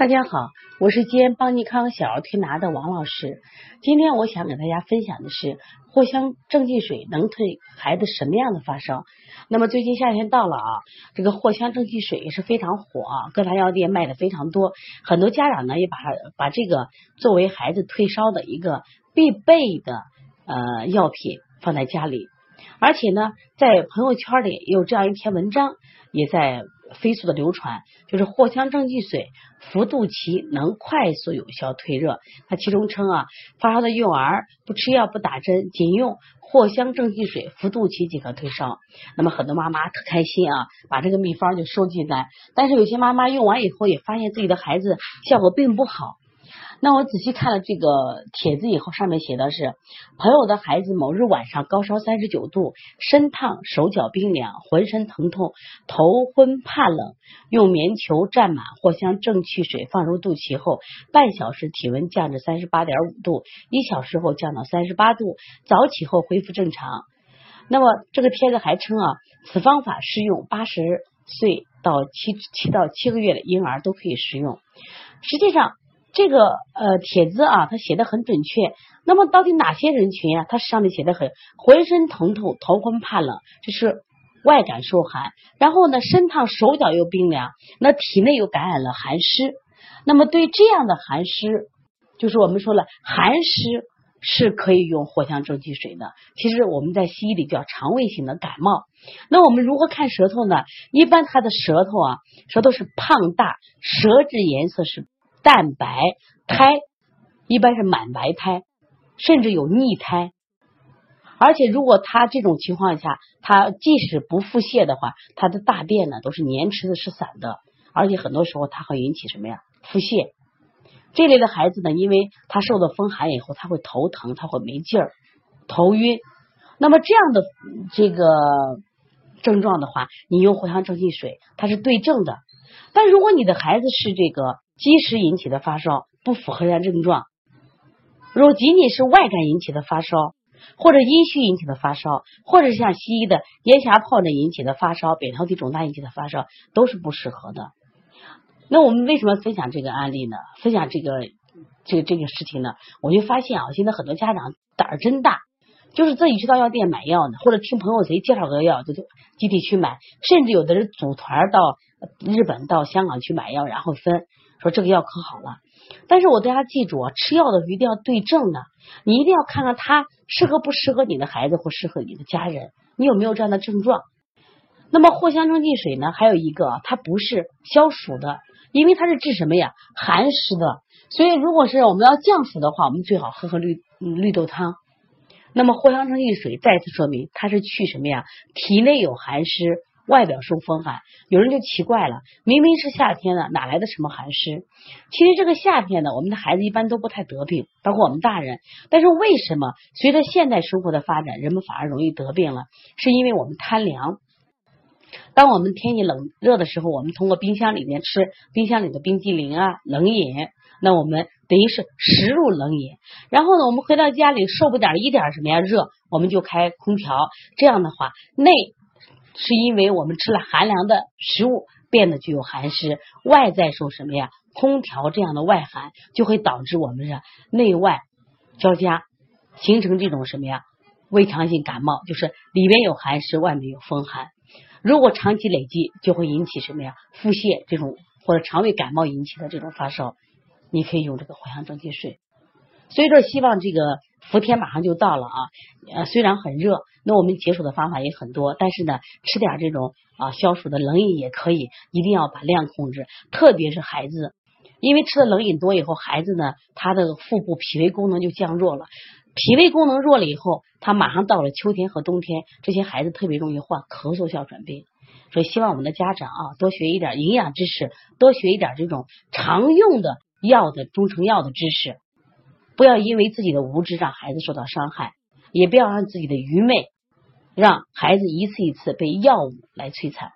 大家好，我是西安邦尼康小儿推拿的王老师。今天我想给大家分享的是藿香正气水能退孩子什么样的发烧？那么最近夏天到了啊，这个藿香正气水也是非常火啊，各大药店卖的非常多。很多家长呢也把把这个作为孩子退烧的一个必备的呃药品放在家里，而且呢在朋友圈里有这样一篇文章也在。飞速的流传，就是藿香正气水服肚脐能快速有效退热。它其中称啊，发烧的幼儿不吃药不打针，仅用藿香正气水服肚脐即可退烧。那么很多妈妈特开心啊，把这个秘方就收进来。但是有些妈妈用完以后也发现自己的孩子效果并不好。那我仔细看了这个帖子以后，上面写的是朋友的孩子某日晚上高烧三十九度，身烫手脚冰凉，浑身疼痛，头昏怕冷，用棉球蘸满藿香正气水放入肚脐后，半小时体温降至三十八点五度，一小时后降到三十八度，早起后恢复正常。那么这个帖子还称啊，此方法适用八十岁到七七到七个月的婴儿都可以使用。实际上。这个呃帖子啊，它写的很准确。那么到底哪些人群啊？它上面写的很浑身疼痛、头昏怕冷，就是外感受寒。然后呢，身烫手脚又冰凉，那体内又感染了寒湿。那么对这样的寒湿，就是我们说了，寒湿是可以用藿香正气水的。其实我们在西医里叫肠胃型的感冒。那我们如何看舌头呢？一般他的舌头啊，舌头是胖大，舌质颜色是。蛋白胎一般是满白胎，甚至有逆胎。而且如果他这种情况下，他即使不腹泻的话，他的大便呢都是粘稠的是散的，而且很多时候他会引起什么呀？腹泻。这类的孩子呢，因为他受了风寒以后，他会头疼，他会没劲儿，头晕。那么这样的这个症状的话，你用藿香正气水，它是对症的。但如果你的孩子是这个。积食引起的发烧不符合人症状，如果仅仅是外感引起的发烧，或者阴虚引起的发烧，或者像西医的咽峡疱疹引起的发烧、扁桃体肿大引起的发烧，都是不适合的。那我们为什么分享这个案例呢？分享这个这个这个事情呢？我就发现啊，现在很多家长胆儿真大，就是自己去到药店买药呢，或者听朋友谁介绍个药，就就集体去买，甚至有的人组团到日本、到香港去买药，然后分。说这个药可好了，但是我大家记住啊，吃药的时候一定要对症的，你一定要看看它适合不适合你的孩子或适合你的家人，你有没有这样的症状？那么藿香正气水呢？还有一个，它不是消暑的，因为它是治什么呀？寒湿的。所以如果是我们要降暑的话，我们最好喝喝绿绿豆汤。那么藿香正气水再次说明，它是去什么呀？体内有寒湿。外表受风寒，有人就奇怪了，明明是夏天了，哪来的什么寒湿？其实这个夏天呢，我们的孩子一般都不太得病，包括我们大人。但是为什么随着现代生活的发展，人们反而容易得病了？是因为我们贪凉。当我们天气冷热的时候，我们通过冰箱里面吃冰箱里的冰激凌啊、冷饮，那我们等于是食入冷饮。然后呢，我们回到家里受不点一点什么呀热，我们就开空调。这样的话，内。是因为我们吃了寒凉的食物，变得具有寒湿，外在受什么呀？空调这样的外寒，就会导致我们是内外交加，形成这种什么呀？胃肠性感冒，就是里边有寒湿，外面有风寒。如果长期累积，就会引起什么呀？腹泻这种或者肠胃感冒引起的这种发烧，你可以用这个藿香正气水。所以说，希望这个伏天马上就到了啊！呃，虽然很热，那我们解暑的方法也很多，但是呢，吃点这种啊消暑的冷饮也可以，一定要把量控制。特别是孩子，因为吃的冷饮多以后，孩子呢，他的腹部脾胃功能就降弱了。脾胃功能弱了以后，他马上到了秋天和冬天，这些孩子特别容易患咳嗽哮喘病。所以，希望我们的家长啊，多学一点营养知识，多学一点这种常用的药的中成药的知识。不要因为自己的无知让孩子受到伤害，也不要让自己的愚昧让孩子一次一次被药物来摧残。